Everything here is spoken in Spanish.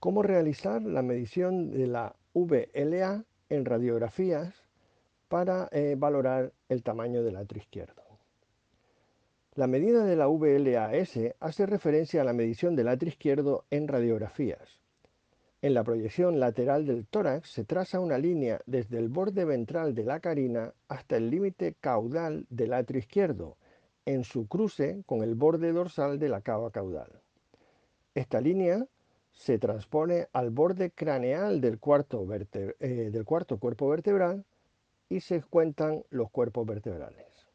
cómo realizar la medición de la VLA en radiografías para eh, valorar el tamaño del atrio izquierdo. La medida de la VLAS hace referencia a la medición del atrio izquierdo en radiografías. En la proyección lateral del tórax se traza una línea desde el borde ventral de la carina hasta el límite caudal del atrio izquierdo, en su cruce con el borde dorsal de la cava caudal. Esta línea se transpone al borde craneal del cuarto, eh, del cuarto cuerpo vertebral y se cuentan los cuerpos vertebrales.